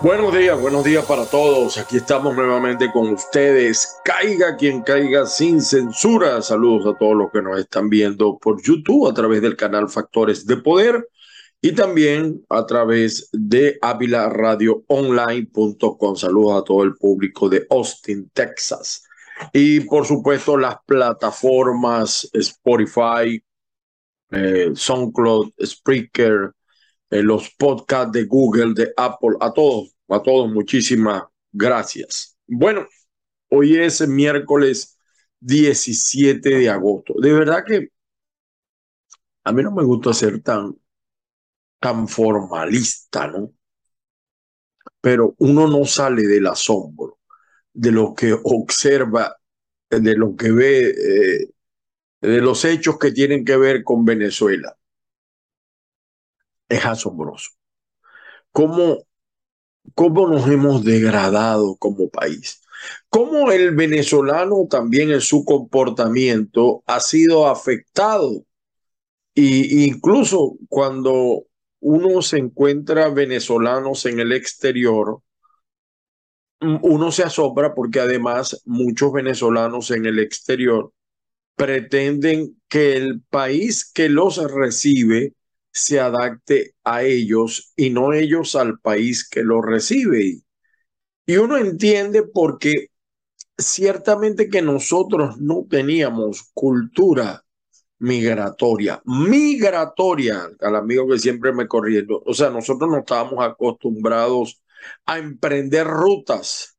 Buenos días, buenos días para todos. Aquí estamos nuevamente con ustedes. Caiga quien caiga sin censura. Saludos a todos los que nos están viendo por YouTube a través del canal Factores de Poder y también a través de avilaradioonline.com. Saludos a todo el público de Austin, Texas. Y por supuesto las plataformas Spotify, eh, SoundCloud, Spreaker, en los podcasts de Google, de Apple, a todos, a todos, muchísimas gracias. Bueno, hoy es miércoles 17 de agosto. De verdad que a mí no me gusta ser tan, tan formalista, ¿no? Pero uno no sale del asombro, de lo que observa, de lo que ve, eh, de los hechos que tienen que ver con Venezuela es asombroso. ¿Cómo, cómo nos hemos degradado como país? ¿Cómo el venezolano también en su comportamiento ha sido afectado? Y incluso cuando uno se encuentra venezolanos en el exterior, uno se asombra porque además muchos venezolanos en el exterior pretenden que el país que los recibe se adapte a ellos y no ellos al país que lo recibe. Y uno entiende porque ciertamente que nosotros no teníamos cultura migratoria, migratoria, al amigo que siempre me corriendo. O sea, nosotros no estábamos acostumbrados a emprender rutas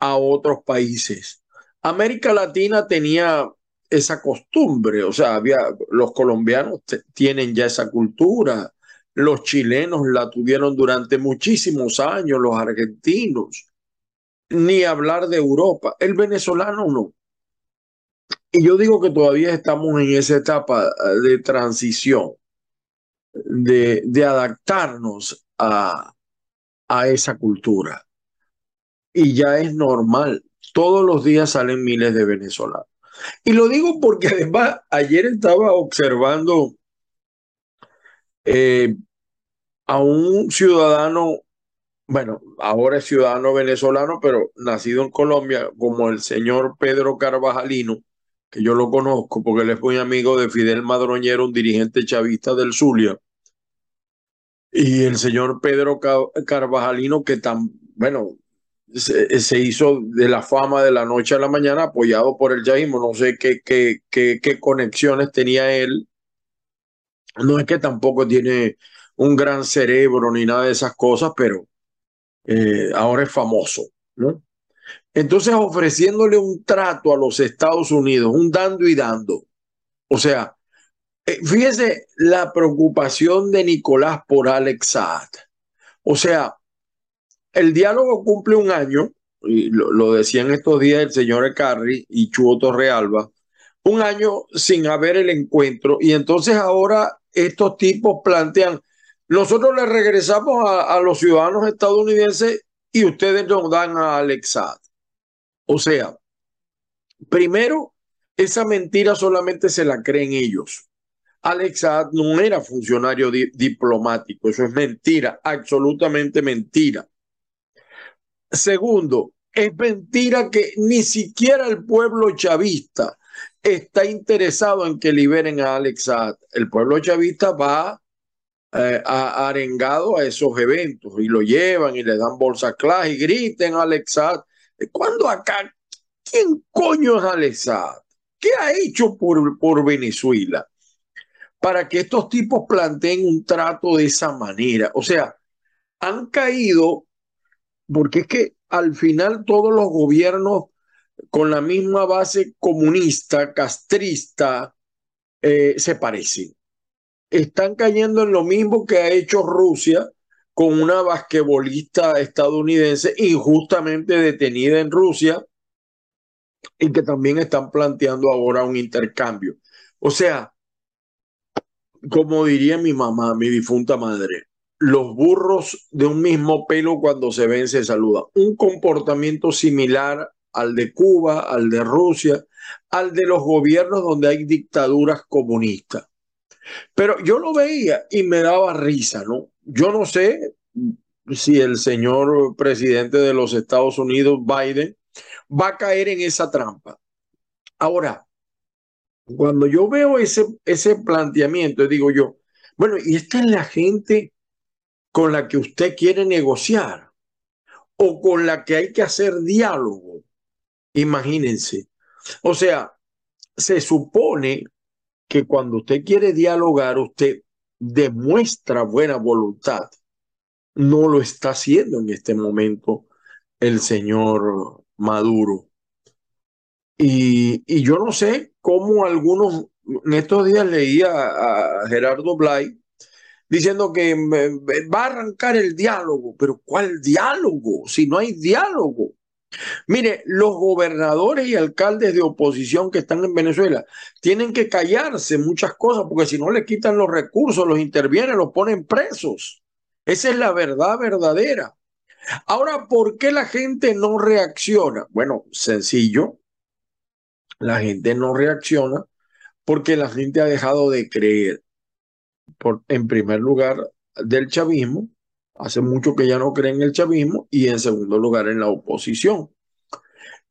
a otros países. América Latina tenía esa costumbre, o sea, había, los colombianos tienen ya esa cultura, los chilenos la tuvieron durante muchísimos años, los argentinos, ni hablar de Europa, el venezolano no. Y yo digo que todavía estamos en esa etapa eh, de transición, de, de adaptarnos a, a esa cultura. Y ya es normal, todos los días salen miles de venezolanos. Y lo digo porque además ayer estaba observando eh, a un ciudadano, bueno, ahora es ciudadano venezolano, pero nacido en Colombia, como el señor Pedro Carvajalino, yo lo conozco porque él es muy amigo de Fidel Madroñero, un dirigente chavista del Zulia. Y el señor Pedro Carvajalino, que tan, bueno, se, hizo de la fama de la noche a la mañana apoyado por el yaísmo. No sé qué, qué, qué, qué conexiones tenía él. No es que tampoco tiene un gran cerebro ni nada de esas cosas, pero eh, ahora es famoso, ¿no? Entonces ofreciéndole un trato a los Estados Unidos, un dando y dando. O sea, eh, fíjese la preocupación de Nicolás por Alex Saad. O sea, el diálogo cumple un año, y lo, decían estos días el señor Carri y Chuo Torrealba, un año sin haber el encuentro, y entonces ahora estos tipos plantean, nosotros le regresamos a, los ciudadanos estadounidenses y ustedes nos dan a Alexad. O sea, primero, esa mentira solamente se la creen ellos. Alexad no era funcionario diplomático, eso es mentira, absolutamente mentira. Segundo, es mentira que ni siquiera el pueblo chavista está interesado en que liberen a Alex El pueblo chavista va eh, arengado a esos eventos y lo llevan y le dan bolsa clase y griten a Alex ¿Cuándo acá? ¿Quién coño es Alex ¿Qué ha hecho por, por Venezuela? Para que estos tipos planteen un trato de esa manera. O sea, han caído porque es que al final todos los gobiernos con la misma base comunista, castrista, eh, se parecen. Están cayendo en lo mismo que ha hecho Rusia con una basquetbolista estadounidense injustamente detenida en Rusia y que también están planteando ahora un intercambio. O sea, como diría mi mamá, mi difunta madre, los burros de un mismo pelo cuando se ven se saludan. Un comportamiento similar al de Cuba, al de Rusia, al de los gobiernos donde hay dictaduras comunistas. Pero yo lo veía y me daba risa, ¿no? Yo no sé si el señor presidente de los Estados Unidos, Biden, va a caer en esa trampa. Ahora, cuando yo veo ese, ese planteamiento, digo yo, bueno, y esta es la gente con la que usted quiere negociar o con la que hay que hacer diálogo. Imagínense. O sea, se supone que cuando usted quiere dialogar, usted demuestra buena voluntad. No lo está haciendo en este momento el señor Maduro. Y, y yo no sé cómo algunos, en estos días leía a, Gerardo Blay diciendo que va a arrancar el diálogo, pero ¿cuál diálogo? Si no hay diálogo. Mire, los gobernadores y alcaldes de oposición que están en Venezuela tienen que callarse muchas cosas porque si no le quitan los recursos, los intervienen, los ponen presos. Esa es la verdad verdadera. Ahora, ¿por qué la gente no reacciona? Bueno, sencillo. La gente no reacciona porque la gente ha dejado de creer, por, en primer lugar, del chavismo. Hace mucho que ya no creen en el chavismo y en segundo lugar en la oposición.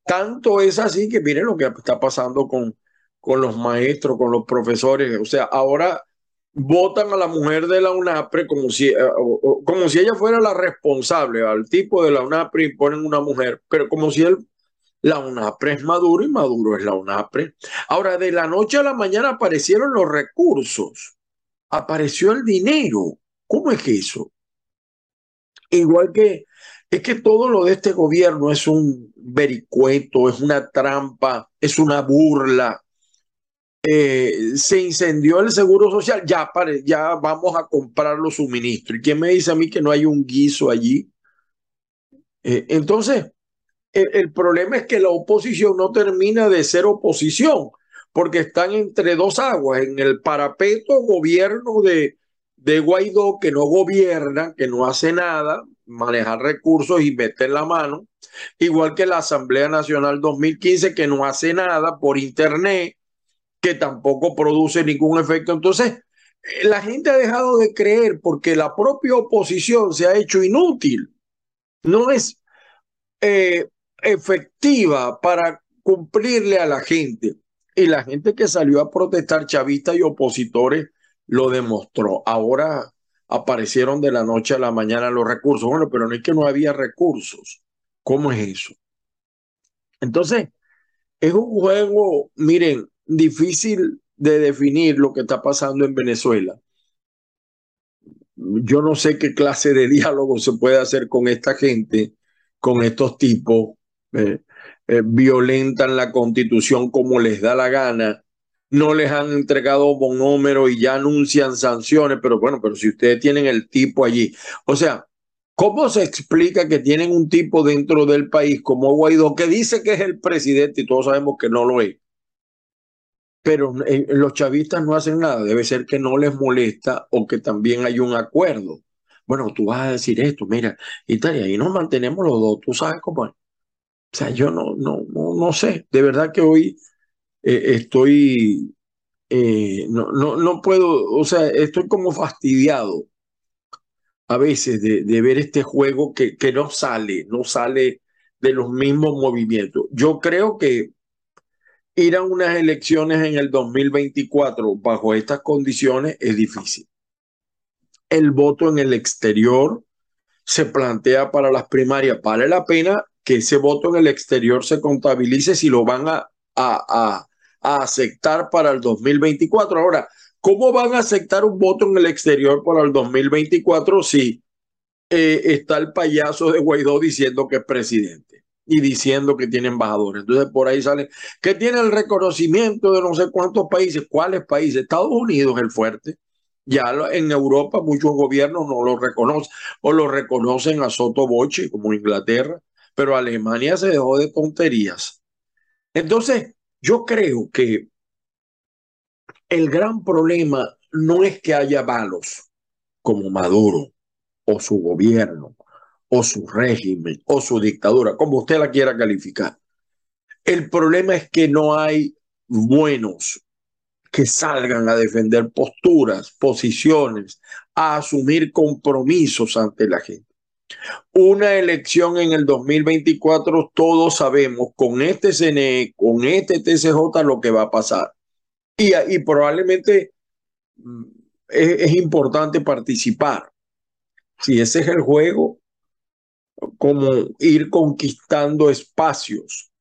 Tanto es así que miren lo que está pasando con, con los maestros, con los profesores. O sea, ahora votan a la mujer de la UNAPRE como si, eh, como si ella fuera la responsable, al tipo de la UNAPRE y ponen una mujer, pero como si él, la UNAPRE es Maduro y Maduro es la UNAPRE. Ahora, de la noche a la mañana aparecieron los recursos, apareció el dinero. ¿Cómo es que eso? Igual que es que todo lo de este gobierno es un vericueto, es una trampa, es una burla eh, se incendió el seguro social, ya, ya vamos a comprar los suministros. ¿Y quién me dice a mí que no hay un guiso allí? Eh, entonces, el, problema es que la oposición no termina de ser oposición, porque están entre dos aguas, en el parapeto gobierno de, de Guaidó, que no gobierna, que no hace nada, manejar recursos y meter la mano, igual que la Asamblea Nacional 2015, que no hace nada por Internet, que tampoco produce ningún efecto. Entonces, eh, la gente ha dejado de creer porque la propia oposición se ha hecho inútil. No es eh, efectiva para cumplirle a la gente. Y la gente que salió a protestar, chavistas y opositores, lo demostró. Ahora aparecieron de la noche a la mañana los recursos. Bueno, pero no es que no había recursos. ¿Cómo es eso? Entonces, es un juego, miren, difícil de definir lo que está pasando en Venezuela. Yo no sé qué clase de diálogo se puede hacer con esta gente, con estos tipos. Eh, eh, violentan la constitución como les da la gana, no les han entregado bonómero y ya anuncian sanciones, pero bueno, pero si ustedes tienen el tipo allí, o sea, ¿cómo se explica que tienen un tipo dentro del país como Guaidó que dice que es el presidente y todos sabemos que no lo es? pero eh, los chavistas no hacen nada, debe ser que no les molesta o que también hay un acuerdo. Bueno, tú vas a decir esto, mira, y tal, y nos mantenemos los dos, tú sabes cómo es. O sea, yo no, no, no, sé, de verdad que hoy eh, estoy, eh, no, no, no puedo, o sea, estoy como fastidiado a veces de, ver este juego que, que no sale, no sale de los mismos movimientos. Yo creo que ir a unas elecciones en el 2024 bajo estas condiciones es difícil. El voto en el exterior se plantea para las primarias. Vale la pena que ese voto en el exterior se contabilice si lo van a, aceptar para el 2024. Ahora, ¿cómo van a aceptar un voto en el exterior para el 2024 si eh, está el payaso de Guaidó diciendo que es presidente? y diciendo que tiene embajadores. Entonces por ahí salen que tiene el reconocimiento de no sé cuántos países. ¿Cuáles países? Estados Unidos el fuerte. Ya en Europa muchos gobiernos no lo reconocen o lo reconocen a Soto Boche como Inglaterra, pero Alemania se dejó de tonterías. Entonces yo creo que el gran problema no es que haya malos como Maduro, o su gobierno o su régimen o su dictadura, como usted la quiera calificar. El problema es que no hay buenos que salgan a defender posturas, posiciones, a asumir compromisos ante la gente. Una elección en el 2024, todos sabemos con este CNE, con este TCJ, lo que va a pasar. Y, probablemente mm, es, es importante participar. Si ese es el juego, como ir conquistando espacios,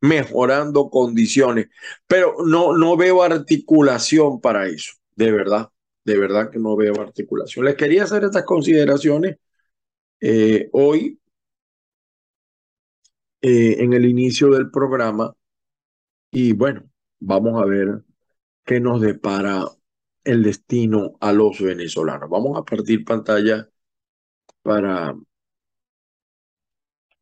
mejorando condiciones, pero no, no veo articulación para eso, de verdad, de verdad que no veo articulación. Les quería hacer estas consideraciones eh, hoy eh, en el inicio del programa y bueno, vamos a ver qué nos depara el destino a los venezolanos. Vamos a partir pantalla para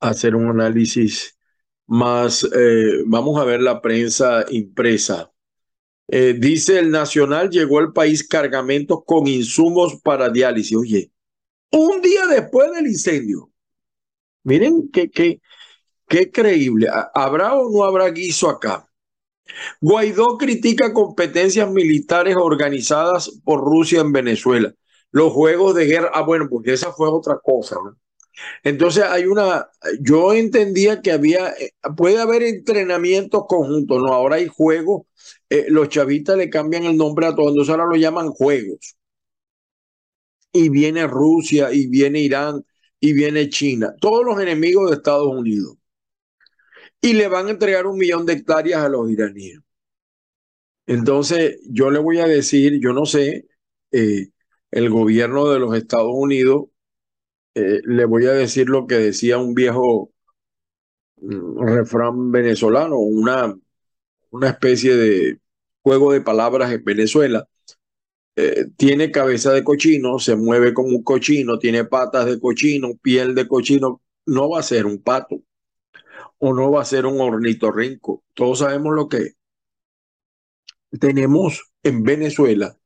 hacer un análisis más, eh, vamos a ver la prensa impresa. Dice el Nacional, llegó al país cargamentos con insumos para diálisis. Oye, un día después del incendio. Miren qué, qué, qué creíble. ¿Habrá o no habrá guiso acá? Guaidó critica competencias militares organizadas por Rusia en Venezuela. Los juegos de guerra. Ah, bueno, porque esa fue otra cosa. ¿no? Entonces hay una, yo entendía que había, eh, puede haber entrenamientos conjuntos, no, ahora hay juegos, eh, los chavistas le cambian el nombre a todos, entonces ahora lo llaman juegos. Y viene Rusia, y viene Irán, y viene China, todos los enemigos de Estados Unidos. Y le van a entregar un millón de hectáreas a los iraníes. Entonces, yo le voy a decir, yo no sé, eh, el gobierno de los Estados Unidos eh, le voy a decir lo que decía un viejo mm, refrán venezolano, una, una especie de juego de palabras en Venezuela. Eh, tiene cabeza de cochino, se mueve como un cochino, tiene patas de cochino, piel de cochino, no va a ser un pato o no va a ser un ornitorrinco. Todos sabemos lo que tenemos en Venezuela.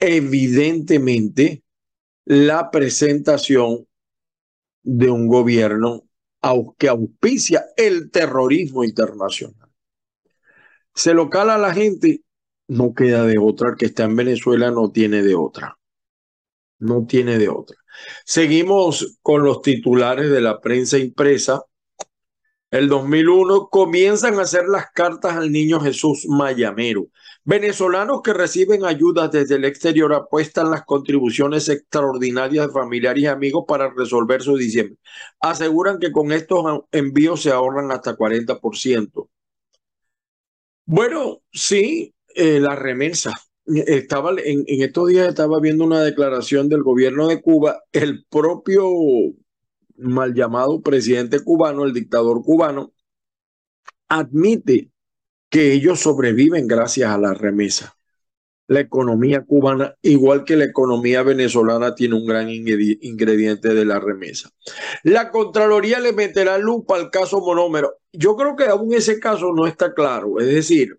Evidentemente, la presentación de un gobierno que auspicia el terrorismo internacional. Se lo cala a la gente, no queda de otra. El que está en Venezuela no tiene de otra. No tiene de otra. Seguimos con los titulares de la prensa impresa. El 2001 comienzan a hacer las cartas al niño Jesús Mayamero. Venezolanos que reciben ayudas desde el exterior apuestan las contribuciones extraordinarias de familiares y amigos para resolver su diciembre. Aseguran que con estos envíos se ahorran hasta 40%. Bueno, sí, eh, la remesa. Estaba en, en estos días estaba viendo una declaración del gobierno de Cuba, el propio mal llamado presidente cubano, el dictador cubano, admite que ellos sobreviven gracias a la remesa. La economía cubana, igual que la economía venezolana, tiene un gran ingrediente de la remesa. La Contraloría le meterá lupa al caso monómero. Yo creo que aún ese caso no está claro. Es decir,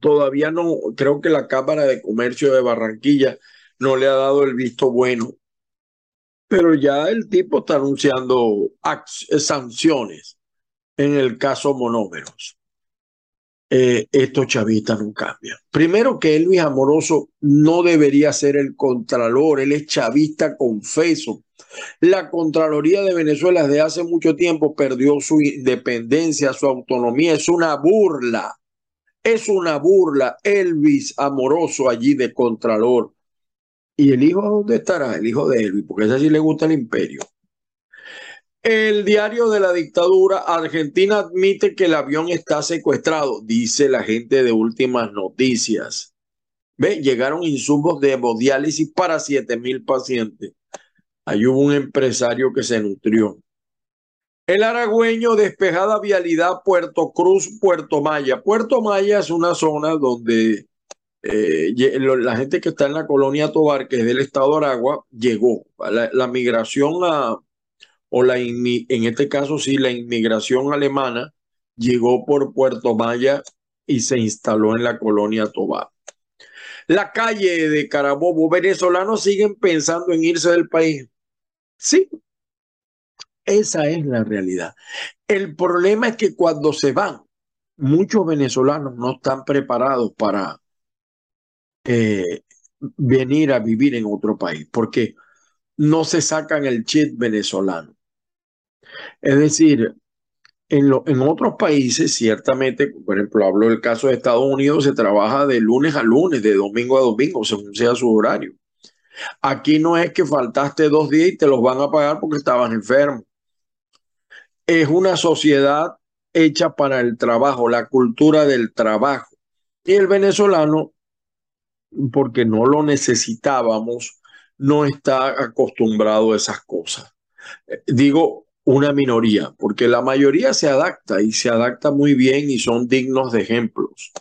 todavía no, creo que la Cámara de Comercio de Barranquilla no le ha dado el visto bueno. Pero ya el tipo está anunciando sanciones en el caso monómeros. Eh, estos chavistas no cambian. Primero que Elvis Amoroso no debería ser el contralor, él es chavista confeso. La Contraloría de Venezuela desde hace mucho tiempo perdió su independencia, su autonomía, es una burla, es una burla Elvis Amoroso allí de Contralor. ¿Y el hijo dónde estará? El hijo de Elvis, porque ese sí le gusta el imperio. El diario de la dictadura, Argentina admite que el avión está secuestrado, dice la gente de últimas noticias. Ve, llegaron insumos de hemodiálisis para 7 mil pacientes. Ahí hubo un empresario que se nutrió. El aragüeño despejada vialidad Puerto Cruz, Puerto Maya. Puerto Maya es una zona donde eh, la gente que está en la colonia Tobar, que es del estado de Aragua, llegó. la migración a, o la en este caso sí, la inmigración alemana llegó por Puerto Maya y se instaló en la colonia Tobar. la calle de Carabobo, venezolanos siguen pensando en irse del país. Sí, esa es la realidad. El problema es que cuando se van, muchos venezolanos no están preparados para eh, venir a vivir en otro país, porque no se sacan el chip venezolano. Es decir, en, en otros países, ciertamente, por ejemplo, hablo del caso de Estados Unidos, se trabaja de lunes a lunes, de domingo a domingo, según sea su horario. Aquí no es que faltaste dos días y te los van a pagar porque estabas enfermo. Es una sociedad hecha para el trabajo, la cultura del trabajo. Y el venezolano, porque no lo necesitábamos, no está acostumbrado a esas cosas. Eh, digo una minoría, porque la mayoría se adapta y se adapta muy bien y son dignos de ejemplos.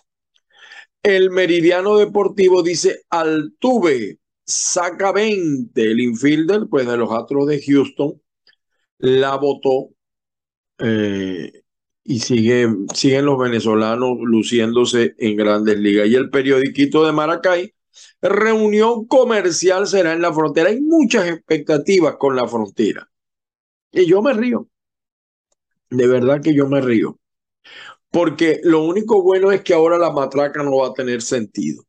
El Meridiano Deportivo dice, Altuve saca 20, el infielder, pues de los Astros de Houston, la votó eh, y sigue, siguen los venezolanos luciéndose en grandes ligas. Y el periodiquito de Maracay reunión comercial será en la frontera. Hay muchas expectativas con la frontera. Y yo me río. De verdad que yo me río. Porque lo único bueno es que ahora la matraca no va a tener sentido.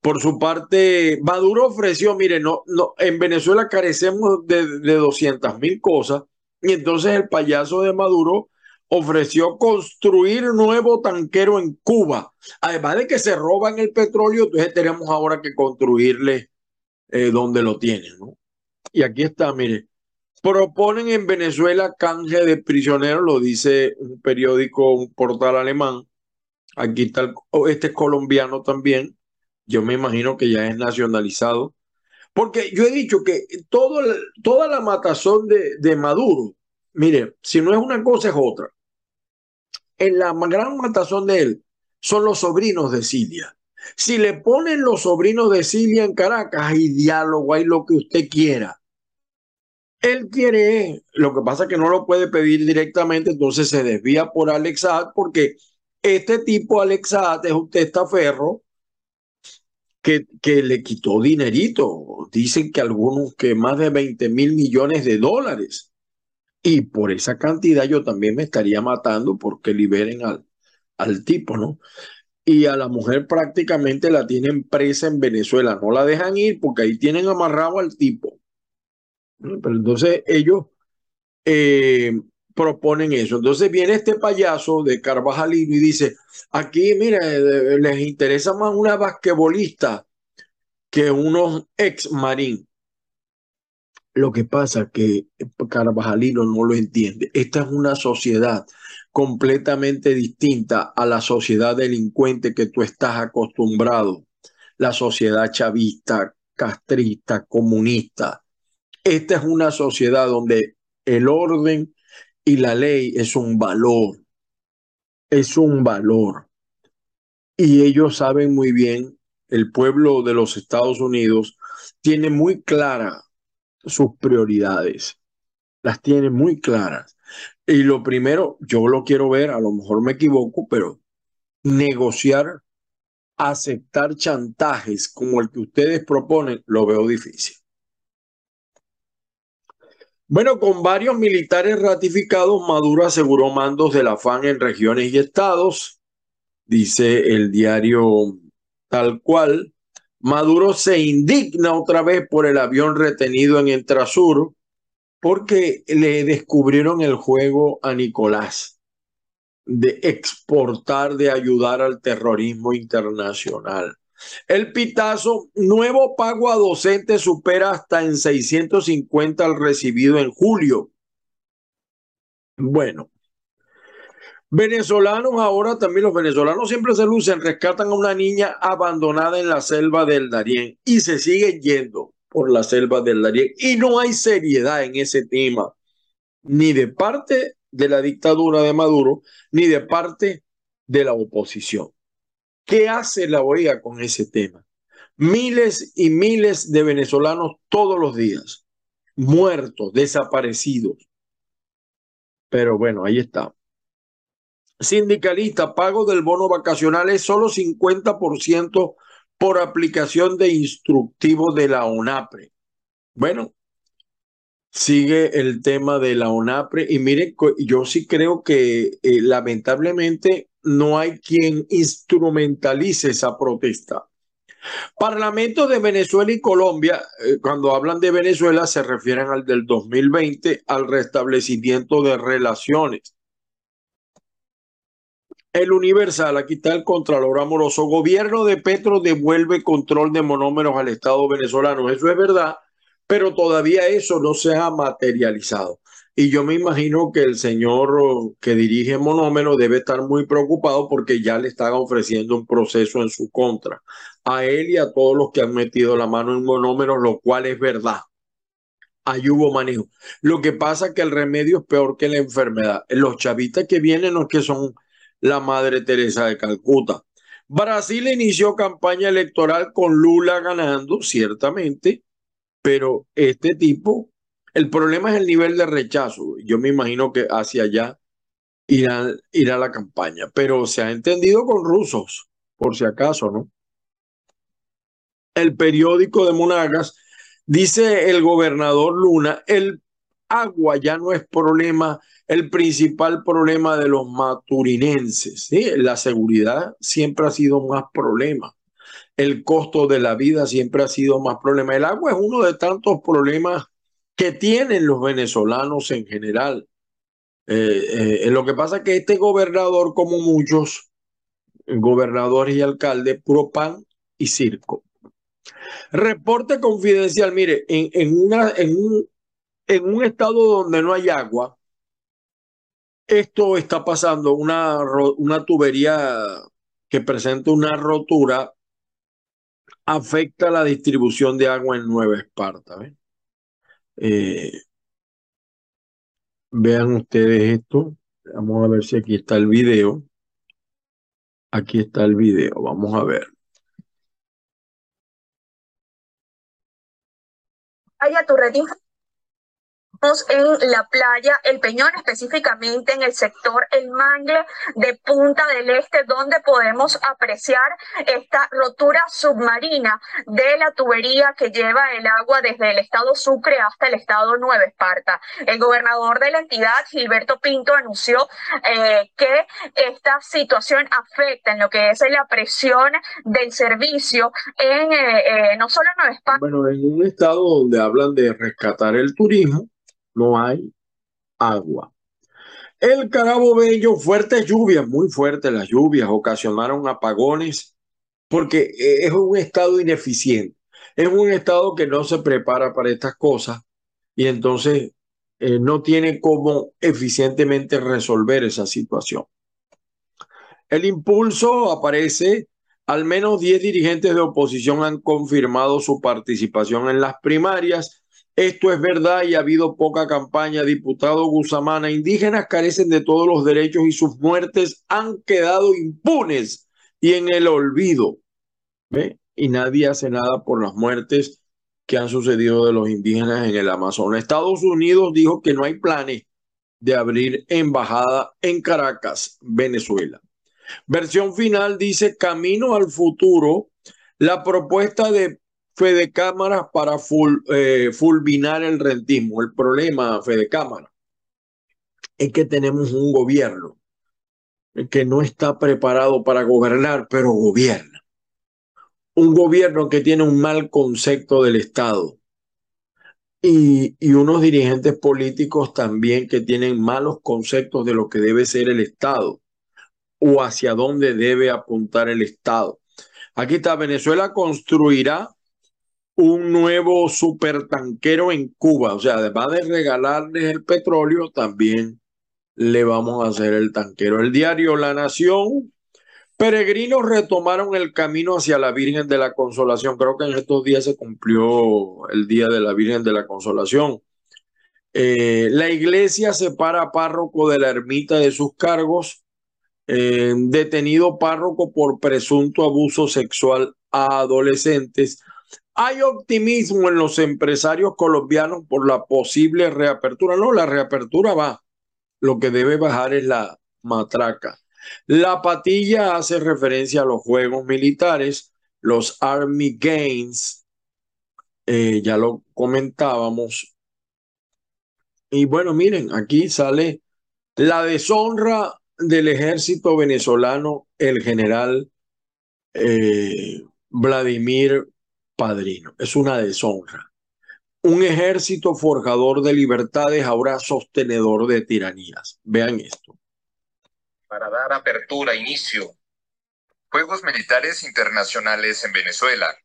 Por su parte, Maduro ofreció, mire, no, no, en Venezuela carecemos de, de 200 mil cosas. Y entonces el payaso de Maduro ofreció construir nuevo tanquero en Cuba. Además de que se roban el petróleo, entonces tenemos ahora que construirle eh, donde lo tienen. ¿no? Y aquí está, mire, proponen en Venezuela canje de prisioneros, lo dice un periódico, un portal alemán. Aquí está, este es colombiano también. Yo me imagino que ya es nacionalizado. Porque yo he dicho que toda la matazón de, de Maduro, mire, si no es una cosa es otra en la gran matazón de él son los sobrinos de Cilia. Si le ponen los sobrinos de Cilia en Caracas, hay diálogo, hay lo que usted quiera. Él quiere, lo que pasa es que no lo puede pedir directamente, entonces se desvía por Alex porque este tipo, Alex es un testaferro que, le quitó dinerito. Dicen que algunos, que más de 20 mil millones de dólares. Y por esa cantidad yo también me estaría matando porque liberen al, al tipo, ¿no? Y a la mujer prácticamente la tienen presa en Venezuela, no la dejan ir porque ahí tienen amarrado al tipo. Pero entonces ellos eh, proponen eso. Entonces viene este payaso de Carvajalino y dice, aquí, mire, les interesa más una basquetbolista que unos ex marín. Lo que pasa que Carvajalino no lo entiende. Esta es una sociedad completamente distinta a la sociedad delincuente que tú estás acostumbrado, la sociedad chavista, castrista, comunista. Esta es una sociedad donde el orden y la ley es un valor, es un valor. Y ellos saben muy bien, el pueblo de los Estados Unidos tiene muy clara sus prioridades, las tiene muy claras. Y lo primero, yo lo quiero ver, a lo mejor me equivoco, pero negociar, aceptar chantajes como el que ustedes proponen, lo veo difícil. Bueno, con varios militares ratificados, Maduro aseguró mandos de la FAN en regiones y estados, dice el diario tal cual. Maduro se indigna otra vez por el avión retenido en Entrasur porque le descubrieron el juego a Nicolás de exportar, de ayudar al terrorismo internacional. El pitazo, nuevo pago a docentes supera hasta en 650 al recibido en julio. Bueno, Venezolanos ahora también los venezolanos siempre se lucen, rescatan a una niña abandonada en la selva del Darién y se siguen yendo por la selva del Darién y no hay seriedad en ese tema, ni de parte de la dictadura de Maduro, ni de parte de la oposición. ¿Qué hace la OEA con ese tema? Miles y miles de venezolanos todos los días, muertos, desaparecidos. Pero bueno, ahí está sindicalista, pago del bono vacacional es solo 50% por aplicación de instructivos de la ONAPRE. Bueno, sigue el tema de la ONAPRE y mire, yo sí creo que eh, lamentablemente no hay quien instrumentalice esa protesta. Parlamento de Venezuela y Colombia, eh, cuando hablan de Venezuela se refieren al del 2020, al restablecimiento de relaciones. El Universal, aquí está el Contralor Amoroso. Gobierno de Petro devuelve control de monómeros al Estado venezolano. Eso es verdad, pero todavía eso no se ha materializado. Y yo me imagino que el señor que dirige Monómero debe estar muy preocupado porque ya le están ofreciendo un proceso en su contra. A él y a todos los que han metido la mano en Monómero, lo cual es verdad. Ahí hubo manejo. Lo que pasa es que el remedio es peor que la enfermedad. Los chavistas que vienen no es que son la Madre Teresa de Calcuta. Brasil inició campaña electoral con Lula ganando, ciertamente, pero este tipo, el problema es el nivel de rechazo. Yo me imagino que hacia allá irá, irá la campaña, pero se ha entendido con rusos, por si acaso, ¿no? El periódico de Monagas dice el gobernador Luna, el agua ya no es problema, el principal problema de los maturinenses. ¿sí? La seguridad siempre ha sido más problema el costo de la vida siempre ha sido más problema. El agua es uno de tantos problemas que tienen los venezolanos en general. Eh, eh, lo que pasa es que este gobernador, como muchos gobernadores y alcaldes, puro pan y circo. Reporte confidencial, mire, en, un, estado donde no hay agua, esto está pasando, una, tubería que presenta una rotura afecta la distribución de agua en Nueva Esparta. Eh, vean ustedes esto. Vamos a ver si aquí está el video. Aquí está el video. Vamos a ver. Vaya tu red en la playa El Peñón, específicamente en el sector El Mangle de Punta del Este, donde podemos apreciar esta rotura submarina de la tubería que lleva el agua desde el estado Sucre hasta el estado Nueva Esparta. El gobernador de la entidad, Gilberto Pinto, anunció eh, que esta situación afecta en lo que es la presión del servicio en eh, eh, no solo Nueva Esparta. Bueno, en un estado donde hablan de rescatar el turismo, no hay agua. El Carabo Bello, fuertes lluvias, muy fuertes las lluvias, ocasionaron apagones porque es un estado ineficiente, es un estado que no se prepara para estas cosas y entonces eh, no tiene cómo eficientemente resolver esa situación. El impulso aparece, al menos 10 dirigentes de oposición han confirmado su participación en las primarias esto es verdad y ha habido poca campaña. Diputado Gusamana, indígenas carecen de todos los derechos y sus muertes han quedado impunes y en el olvido. ¿Ve? Y nadie hace nada por las muertes que han sucedido de los indígenas en el Amazonas. Estados Unidos dijo que no hay planes de abrir embajada en Caracas, Venezuela. Versión final dice Camino al futuro. La propuesta de Fede Cámaras para eh, fulminar el rentismo. El problema, Fede Cámara, es que tenemos un gobierno que no está preparado para gobernar, pero gobierna. Un gobierno que tiene un mal concepto del Estado. Y, y, unos dirigentes políticos también que tienen malos conceptos de lo que debe ser el Estado o hacia dónde debe apuntar el Estado. Aquí está, Venezuela construirá un nuevo supertanquero en Cuba. O sea, además de regalarles el petróleo, también le vamos a hacer el tanquero. El diario La Nación. Peregrinos retomaron el camino hacia la Virgen de la Consolación. Creo que en estos días se cumplió el Día de la Virgen de la Consolación. Eh, la iglesia separa a párroco de la ermita de sus cargos. Eh, detenido párroco por presunto abuso sexual a adolescentes. Hay optimismo en los empresarios colombianos por la posible reapertura. No, la reapertura va. Lo que debe bajar es la matraca. La patilla hace referencia a los juegos militares los Army Gains, eh, ya lo comentábamos. Y bueno, miren, aquí sale la deshonra del ejército venezolano, el general eh, Vladimir Padrino. Es una deshonra. Un ejército forjador de libertades, ahora sostenedor de tiranías. Vean esto. Para dar apertura, inicio. Juegos Militares Internacionales en Venezuela.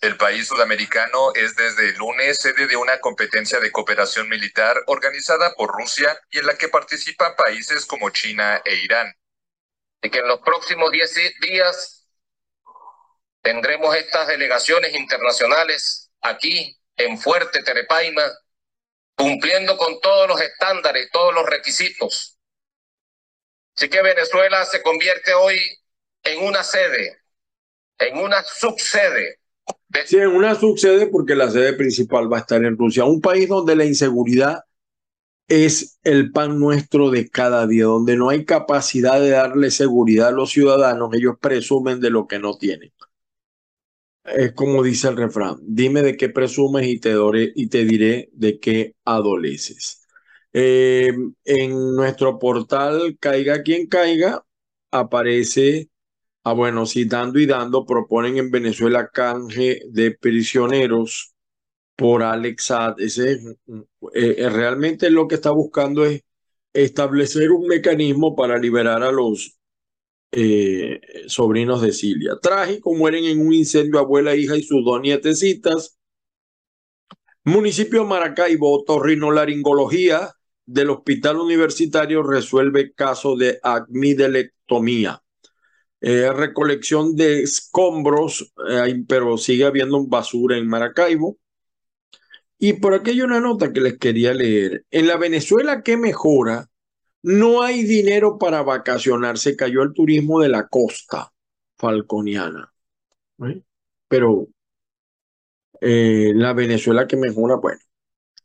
El país sudamericano es desde el lunes sede de una competencia de cooperación militar organizada por Rusia y en la que participan países como China e Irán. Y que en los próximos 10 días tendremos estas delegaciones internacionales aquí en Fuerte Terepaima, cumpliendo con todos los estándares, todos los requisitos. Así que Venezuela se convierte hoy en una sede, en una subsede Sí, en una sucede porque la sede principal va a estar en Rusia, un país donde la inseguridad es el pan nuestro de cada día, donde no hay capacidad de darle seguridad a los ciudadanos, ellos presumen de lo que no tienen. Es como dice el refrán, dime de qué presumes y te, y te diré de qué adoleces. Eh, en nuestro portal Caiga quien caiga, aparece Ah, bueno, sí, dando y dando, proponen en Venezuela canje de prisioneros por Alex Ese eh, eh, realmente lo que está buscando es establecer un mecanismo para liberar a los eh, sobrinos de Cilia. Trágico, mueren en un incendio abuela, hija y sus dos nietecitas. Municipio Maracaibo, torrinolaringología del hospital universitario resuelve caso de acmidelectomía. Eh, recolección de escombros, eh, pero sigue habiendo basura en Maracaibo. Y por aquí hay una nota que les quería leer. En la Venezuela que mejora, no hay dinero para vacacionar. Se cayó el turismo de la costa falconiana. Pero eh, la Venezuela que mejora, bueno.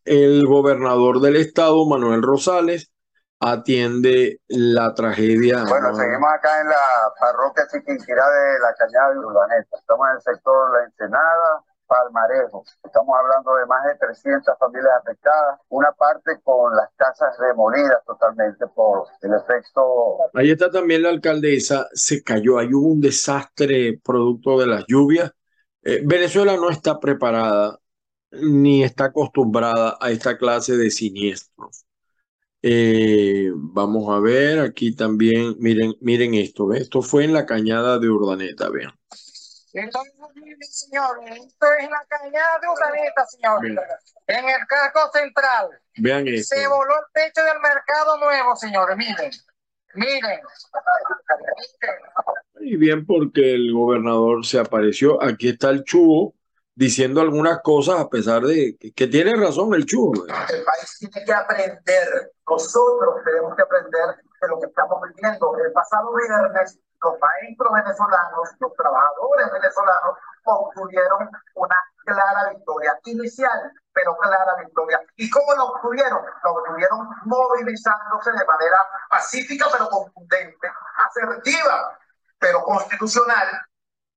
El gobernador del estado, Manuel Rosales, atiende la tragedia. Bueno, seguimos acá en la parroquia Chiquinquirá de la Cañada de Urbaneta. Estamos en el sector La Ensenada, Palmarejo. Estamos hablando de más de 300 familias afectadas, una parte con las casas demolidas totalmente por el efecto. Ahí está también la alcaldesa, se cayó, hay un desastre producto de las lluvias. Eh, Venezuela no está preparada ni está acostumbrada a esta clase de siniestros. Eh, vamos a ver, aquí también, miren, miren esto, esto fue en la cañada de Urdaneta, vean. Entonces, señor, esto es la cañada de Urdaneta, señor, en el casco central. Vean esto. Se voló el techo del mercado nuevo, señores, miren, miren. Y bien porque el gobernador se apareció, aquí está el chubo, diciendo algunas cosas a pesar de que, tiene razón el chulo. El país tiene que aprender, nosotros tenemos que aprender de lo que estamos viviendo. El pasado viernes, los maestros venezolanos, los trabajadores venezolanos obtuvieron una clara victoria inicial, pero clara victoria. ¿Y cómo lo obtuvieron? Lo obtuvieron movilizándose de manera pacífica, pero contundente, asertiva, pero constitucional.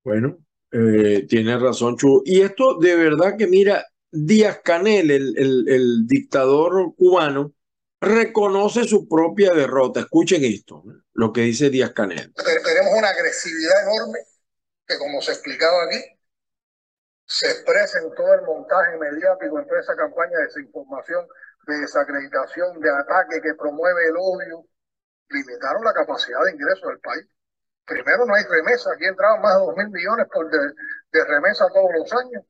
Bueno, eh, tiene razón, Chu. Y esto de verdad que mira, Díaz Canel, el, el, dictador cubano, reconoce su propia derrota. Escuchen esto, lo que dice Díaz Canel. Tenemos una agresividad enorme que, como se explicaba aquí, se expresa en todo el montaje mediático, en toda esa campaña de desinformación, de desacreditación, de ataque que promueve el odio. Limitaron la capacidad de ingreso del país primero no hay remesa, aquí entraban más de dos mil millones por de, remesa todos los años.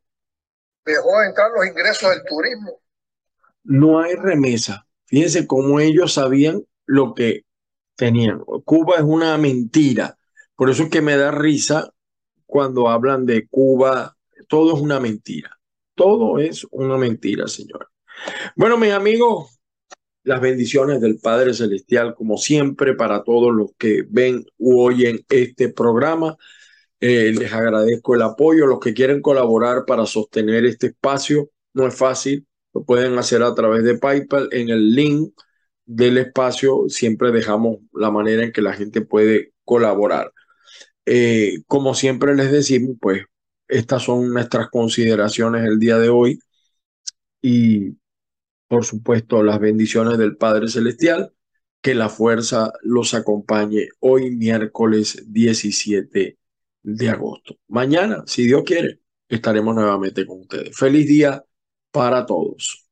Dejó de entrar los ingresos del turismo. No hay remesa. Fíjense cómo ellos sabían lo que tenían. Cuba es una mentira. Por eso es que me da risa cuando hablan de Cuba. Todo es una mentira. Todo es una mentira, señor. Bueno, mis amigos, las bendiciones del Padre Celestial, como siempre, para todos los que ven u oyen este programa. Eh, les agradezco el apoyo. Los que quieren colaborar para sostener este espacio, no es fácil. Lo pueden hacer a través de PayPal. En el link del espacio siempre dejamos la manera en que la gente puede colaborar. eh, como siempre les decimos, pues estas son nuestras consideraciones el día de hoy y por supuesto las bendiciones del Padre Celestial, que la fuerza los acompañe hoy miércoles 17 de agosto. Mañana, si Dios quiere, estaremos nuevamente con ustedes. Feliz día para todos.